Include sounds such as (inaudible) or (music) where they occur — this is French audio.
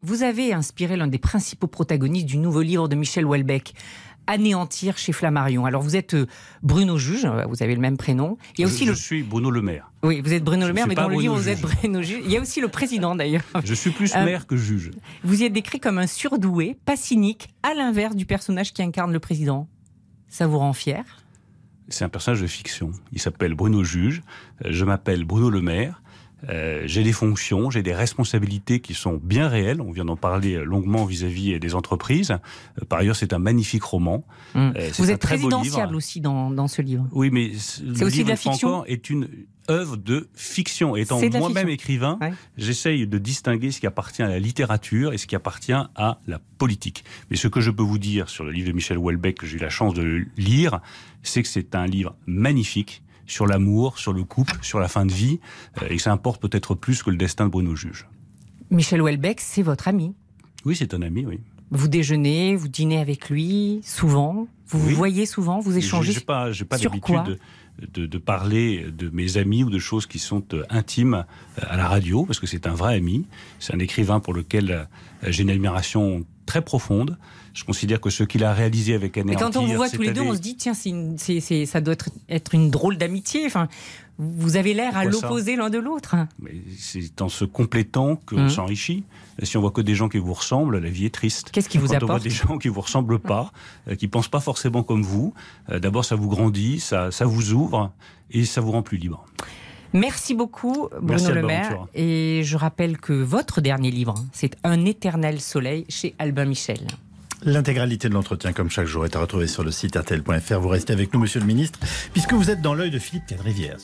Vous avez inspiré l'un des principaux protagonistes du nouveau livre de Michel Houellebecq, anéantir chez Flammarion. Alors vous êtes euh, Bruno Juge, euh, vous avez le même prénom. Il y a aussi je, suis Bruno Le Maire. Oui, vous êtes Bruno Le Maire, mais dans le livre vous êtes Bruno Juge. Il y a aussi le président d'ailleurs. (laughs) Je suis plus euh, maire que juge. Vous y êtes décrit comme un surdoué, pas cynique, à l'inverse du personnage qui incarne le président. Ça vous rend fier? C'est un personnage de fiction. Il s'appelle Bruno Juge. Je m'appelle Bruno Le Maire. Euh, j'ai des fonctions, j'ai des responsabilités qui sont bien réelles. On vient d'en parler longuement vis-à-vis des entreprises. Euh, par ailleurs, c'est un magnifique roman. Mmh. Euh, Vous êtes présidentiable aussi dans, dans, ce livre. Oui, mais c'est aussi de la fiction. est une œuvre de fiction. Étant moi-même écrivain, j'essaye de distinguer ce qui appartient à la littérature et ce qui appartient à la politique. Mais ce que je peux vous dire sur le livre de Michel Houellebecq que j'ai eu la chance de lire, c'est que c'est un livre magnifique sur l'amour, sur le couple, sur la fin de vie, euh, et que ça importe peut-être plus que le destin de Bruno Juge. Michel Houellebecq, c'est votre ami Oui, c'est un ami, oui. Vous déjeunez, vous dînez avec lui souvent Vous vous voyez souvent Vous échangez Je n'ai pas, pas l'habitude de, de, parler de mes amis ou de choses qui sont euh, intimes euh, à la radio, parce que c'est un vrai ami. C'est un écrivain pour lequel j'ai une admiration très profonde. Je considère que ce qu'il a réalisé avec Anéantir... Mais quand on vous voit tous les deux, on se dit, tiens, ça doit être, une drôle d'amitié. Enfin, vous avez l'air à l'opposé l'un de l'autre. C'est en se complétant qu'on hum. s'enrichit. Si on voit que des gens qui vous ressemblent, la vie est triste. Qu'est-ce qui vous apporte Quand on voit des gens qui vous ressemblent pas, euh, qui pensent pas forcément comme vous, euh, d'abord ça vous grandit, ça, ça vous ouvre et ça vous rend plus libre. Merci beaucoup, Bruno Le Maire. Et je rappelle que votre dernier livre, c'est Un éternel soleil chez Albin Michel. L'intégralité de l'entretien, comme chaque jour, est à retrouver sur le site rtl.fr. Vous restez avec nous, monsieur le ministre, puisque vous êtes dans l'œil de Philippe Cadrivière.